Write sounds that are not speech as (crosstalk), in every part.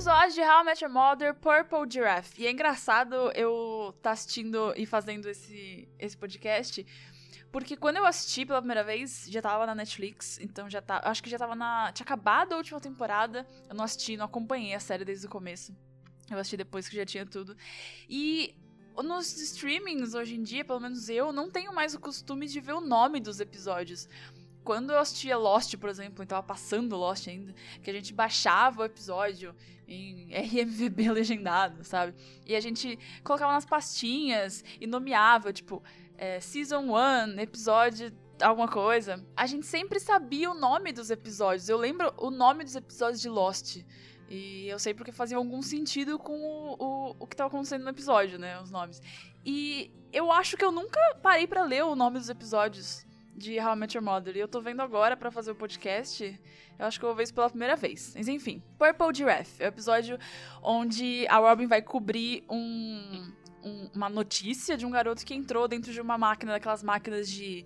episódio de How I Met Your Mother, Purple Giraffe. E é engraçado eu estar tá assistindo e fazendo esse, esse podcast, porque quando eu assisti pela primeira vez, já tava na Netflix, então já tá. Acho que já tava na. Tinha acabado a última temporada. Eu não assisti, não acompanhei a série desde o começo. Eu assisti depois que já tinha tudo. E nos streamings hoje em dia, pelo menos eu, não tenho mais o costume de ver o nome dos episódios quando eu assistia Lost, por exemplo, e tava passando Lost ainda, que a gente baixava o episódio em RMVB (laughs) legendado, sabe? E a gente colocava nas pastinhas e nomeava, tipo, é, Season 1, episódio alguma coisa. A gente sempre sabia o nome dos episódios. Eu lembro o nome dos episódios de Lost. E eu sei porque fazia algum sentido com o, o, o que estava acontecendo no episódio, né? Os nomes. E eu acho que eu nunca parei para ler o nome dos episódios de How I Met Your Mother. E eu tô vendo agora para fazer o podcast. Eu acho que eu vou ver isso pela primeira vez. Mas enfim. Purple Giraffe. É o episódio onde a Robin vai cobrir um, um, uma notícia de um garoto que entrou dentro de uma máquina, daquelas máquinas de,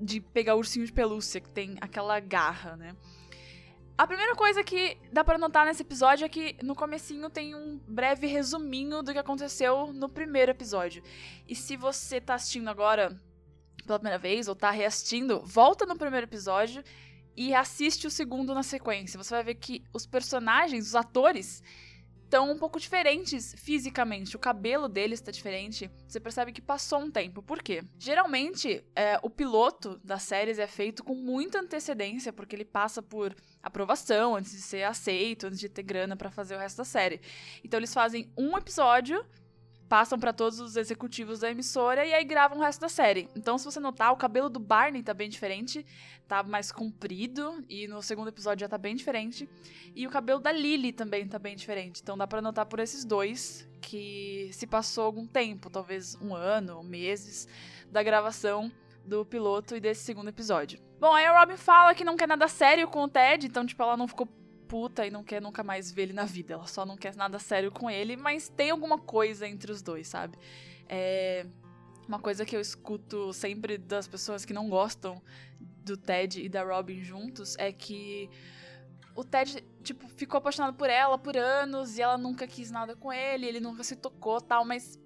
de pegar ursinho de pelúcia, que tem aquela garra, né? A primeira coisa que dá para notar nesse episódio é que no comecinho tem um breve resuminho do que aconteceu no primeiro episódio. E se você tá assistindo agora pela primeira vez ou tá reassistindo, volta no primeiro episódio e assiste o segundo na sequência. Você vai ver que os personagens, os atores, estão um pouco diferentes fisicamente. O cabelo deles está diferente. Você percebe que passou um tempo. Por quê? Geralmente, é, o piloto das séries é feito com muita antecedência, porque ele passa por aprovação antes de ser aceito, antes de ter grana para fazer o resto da série. Então, eles fazem um episódio passam para todos os executivos da emissora e aí gravam o resto da série. Então, se você notar, o cabelo do Barney tá bem diferente, tá mais comprido e no segundo episódio já tá bem diferente. E o cabelo da Lily também tá bem diferente. Então, dá para notar por esses dois que se passou algum tempo, talvez um ano, meses da gravação do piloto e desse segundo episódio. Bom, aí a Robin fala que não quer nada sério com o Ted, então, tipo, ela não ficou puta e não quer nunca mais ver ele na vida. Ela só não quer nada sério com ele, mas tem alguma coisa entre os dois, sabe? É. Uma coisa que eu escuto sempre das pessoas que não gostam do Ted e da Robin juntos é que o Ted, tipo, ficou apaixonado por ela por anos e ela nunca quis nada com ele, ele nunca se tocou tal, mas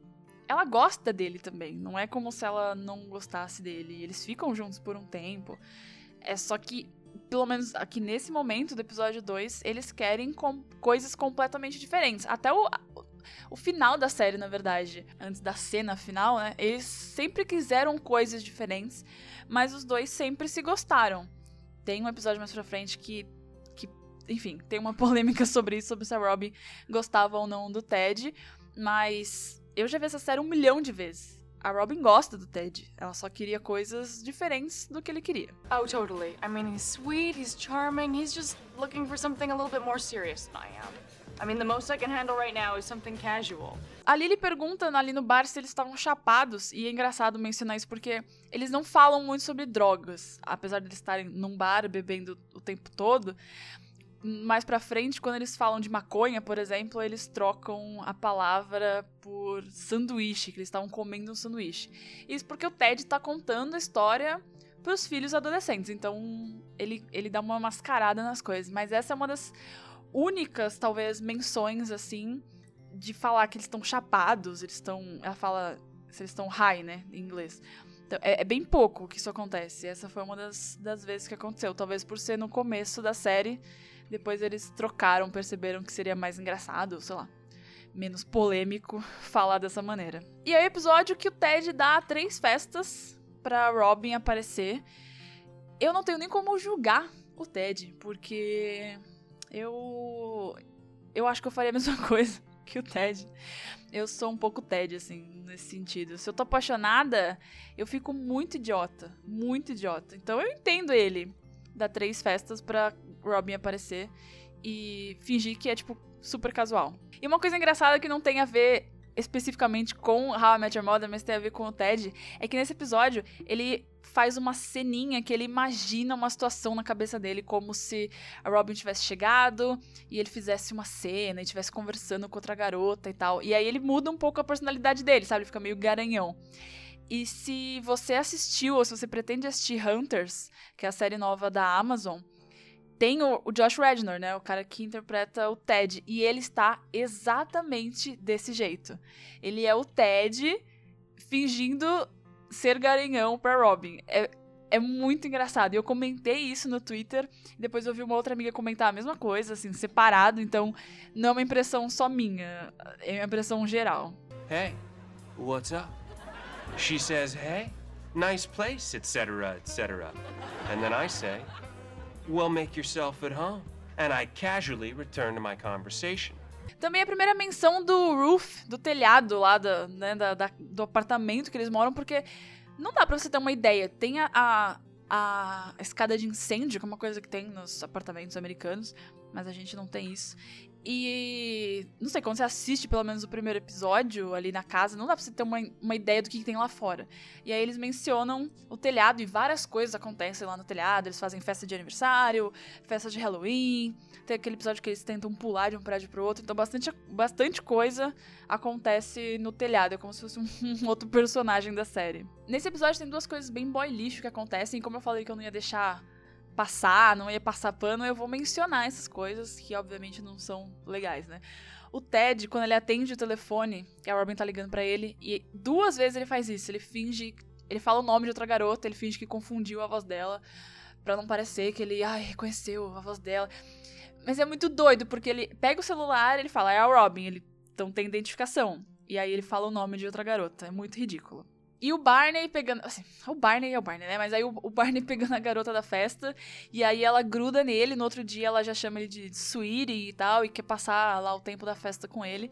ela gosta dele também. Não é como se ela não gostasse dele. Eles ficam juntos por um tempo. É só que pelo menos aqui nesse momento do episódio 2, eles querem com coisas completamente diferentes. Até o, o final da série, na verdade, antes da cena final, né? Eles sempre quiseram coisas diferentes, mas os dois sempre se gostaram. Tem um episódio mais pra frente que, que enfim, tem uma (laughs) polêmica sobre isso, sobre se a Robin gostava ou não do Ted, mas eu já vi essa série um milhão de vezes a Robin gosta do Ted. Ela só queria coisas diferentes do que ele queria. Oh, totally. I mean, he's sweet, he's charming, he's just looking for something a little bit more serious than I am. I mean, the most I can handle right now is something casual. A Lily pergunta ali no bar se eles estavam chapados, e é engraçado mencionar isso porque eles não falam muito sobre drogas, apesar de eles estarem num bar bebendo o tempo todo mais pra frente, quando eles falam de maconha, por exemplo, eles trocam a palavra por sanduíche, que eles estavam comendo um sanduíche. Isso porque o Ted tá contando a história pros filhos adolescentes, então ele, ele dá uma mascarada nas coisas. Mas essa é uma das únicas, talvez, menções, assim, de falar que eles estão chapados, eles estão. Ela fala se eles estão high, né, em inglês. Então, é, é, bem pouco que isso acontece. Essa foi uma das, das vezes que aconteceu. Talvez por ser no começo da série depois eles trocaram, perceberam que seria mais engraçado, sei lá, menos polêmico (laughs) falar dessa maneira. E aí, o episódio que o Ted dá três festas pra Robin aparecer. Eu não tenho nem como julgar o Ted, porque eu. Eu acho que eu faria a (laughs) mesma coisa que o Ted. Eu sou um pouco Ted, assim, nesse sentido. Se eu tô apaixonada, eu fico muito idiota. Muito idiota. Então eu entendo ele dar três festas pra Robin aparecer e fingir que é, tipo, super casual. E uma coisa engraçada que não tem a ver especificamente com How I Met Your Mother, mas tem a ver com o Ted, é que nesse episódio ele faz uma ceninha que ele imagina uma situação na cabeça dele, como se a Robin tivesse chegado e ele fizesse uma cena e estivesse conversando com outra garota e tal. E aí ele muda um pouco a personalidade dele, sabe? Ele fica meio garanhão. E se você assistiu ou se você pretende assistir Hunters, que é a série nova da Amazon, tem o, o Josh Rednor, né? O cara que interpreta o Ted. E ele está exatamente desse jeito. Ele é o Ted fingindo ser garanhão pra Robin. É, é muito engraçado. Eu comentei isso no Twitter. Depois eu vi uma outra amiga comentar a mesma coisa, assim, separado. Então, não é uma impressão só minha. É uma impressão geral. Hey, what's up? She says, hey, nice place, etc., etc. And then I say, well, make yourself at home. And I casually return to my conversation. Também a primeira menção do roof, do telhado lá, da, né, da, da, do apartamento que eles moram, porque não dá pra você ter uma ideia. Tem a, a, a escada de incêndio, que é uma coisa que tem nos apartamentos americanos, mas a gente não tem isso. E não sei, quando você assiste pelo menos o primeiro episódio ali na casa, não dá pra você ter uma, uma ideia do que, que tem lá fora. E aí eles mencionam o telhado e várias coisas acontecem lá no telhado. Eles fazem festa de aniversário, festa de Halloween. Tem aquele episódio que eles tentam pular de um prédio pro outro. Então bastante, bastante coisa acontece no telhado. É como se fosse um, (laughs) um outro personagem da série. Nesse episódio tem duas coisas bem boy lixo que acontecem. Como eu falei que eu não ia deixar passar, não ia passar pano, eu vou mencionar essas coisas que obviamente não são legais, né? O Ted, quando ele atende o telefone, a Robin tá ligando para ele, e duas vezes ele faz isso, ele finge, ele fala o nome de outra garota, ele finge que confundiu a voz dela, para não parecer que ele, ai, reconheceu a voz dela. Mas é muito doido, porque ele pega o celular, ele fala, é a Robin, ele então tem identificação. E aí ele fala o nome de outra garota, é muito ridículo. E o Barney pegando. Assim, o Barney é o Barney, né? Mas aí o, o, Barney (laughs) pegando a garota da festa. E aí ela gruda nele. No outro dia ela já chama ele de sweetie e tal. E quer passar lá o tempo da festa com ele.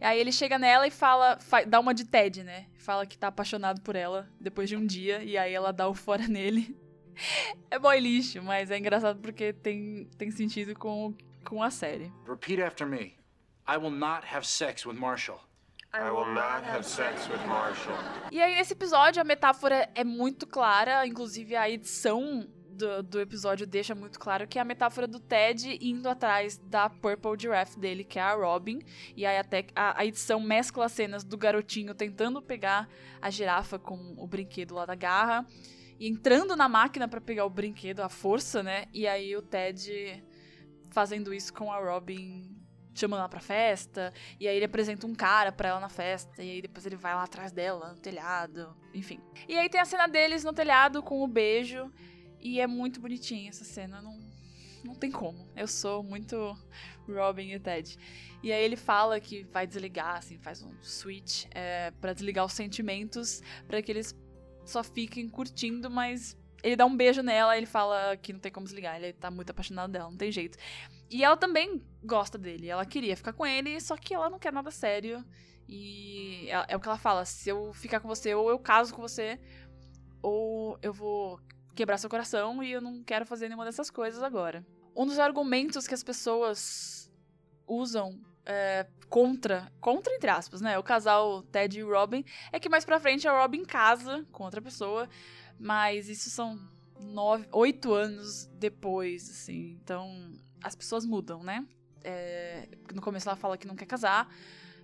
Aí ele chega nela e fala. dá uma de Ted, né? Fala que tá apaixonado por ela depois de um dia. E aí ela dá o fora (laughs) nele. é boy lixo, mas é engraçado porque tem, tem sentido com, com a série. Repeat after me. I will not have sex with Marshall. I will not have sex with Marshall. E aí, nesse episódio, a metáfora é muito clara, inclusive a edição do, do, episódio deixa muito claro que é a metáfora do Ted indo atrás da Purple Giraffe dele, que é a Robin. E aí até a, a edição mescla as cenas do garotinho tentando pegar a girafa com o brinquedo lá da garra. E entrando na máquina para pegar o brinquedo, a força, né? E aí o Ted fazendo isso com a Robin chamando ela pra festa, e aí ele apresenta um cara pra ela na festa, e aí depois ele vai lá atrás dela, no telhado, enfim. E aí tem a cena deles no telhado com o beijo, e é muito bonitinha essa cena, não, não tem como. Eu sou muito Robin e Ted. E aí ele fala que vai desligar, assim, faz um switch é, para desligar os sentimentos, para que eles só fiquem curtindo, mas ele dá um beijo nela, ele fala que não tem como desligar, ele tá muito apaixonado dela, não tem jeito. E ela também gosta dele, ela queria ficar com ele, só que ela não quer nada sério. E é, é o que ela fala: se eu ficar com você, ou eu caso com você, ou eu vou quebrar seu coração e eu não quero fazer nenhuma dessas coisas agora. Um dos argumentos que as pessoas usam é, contra, contra entre aspas, né, o casal Ted e Robin, é que mais pra frente a Robin casa com outra pessoa, mas isso são nove, oito anos depois, assim. Então, as pessoas mudam, né? É, no começo ela fala que não quer casar.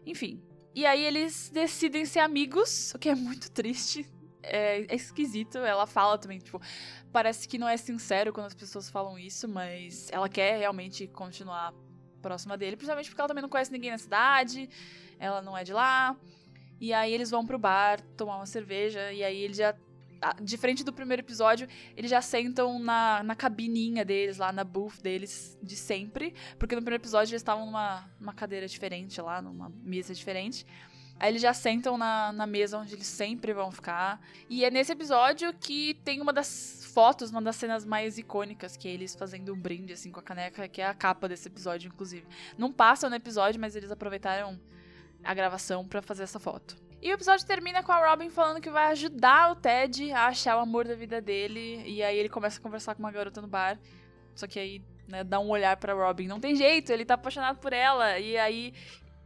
Enfim. E aí eles decidem ser amigos, o que é muito triste. É, é, esquisito. Ela fala também, tipo, parece que não é sincero quando as pessoas falam isso, mas ela quer realmente continuar próxima dele, principalmente porque ela também não conhece ninguém na cidade, ela não é de lá. E aí eles vão pro bar tomar uma cerveja, e aí ele já diferente do primeiro episódio, eles já sentam na, na cabininha deles, lá na booth deles de sempre. Porque no primeiro episódio eles estavam numa, numa cadeira diferente lá, numa mesa diferente. Aí eles já sentam na, na mesa onde eles sempre vão ficar. E é nesse episódio que tem uma das fotos, uma das cenas mais icônicas, que é eles fazendo um brinde assim com a caneca, que é a capa desse episódio, inclusive. Não passa no episódio, mas eles aproveitaram a gravação para fazer essa foto. E o episódio termina com a Robin falando que vai ajudar o Ted a achar o amor da vida dele. E aí ele começa a conversar com uma garota no bar. Só que aí, né, dá um olhar pra Robin. Não tem jeito, ele tá apaixonado por ela. E aí,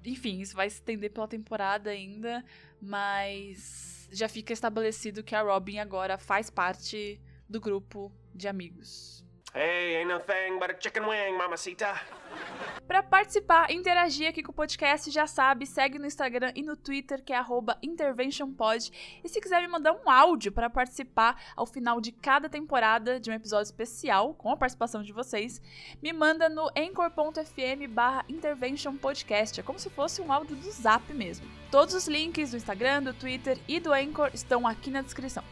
enfim, isso vai se estender pela temporada ainda. Mas já fica estabelecido que a Robin agora faz parte do grupo de amigos. Hey, ain't no thing but a chicken wing, mamacita. Para participar, interagir aqui com o podcast, já sabe, segue no Instagram e no Twitter, que é interventionpod. E se quiser me mandar um áudio para participar ao final de cada temporada de um episódio especial, com a participação de vocês, me manda no anchor.fm barra interventionpodcast. É como se fosse um áudio do Zap mesmo. Todos os links do Instagram, do Twitter e do Anchor estão aqui na descrição.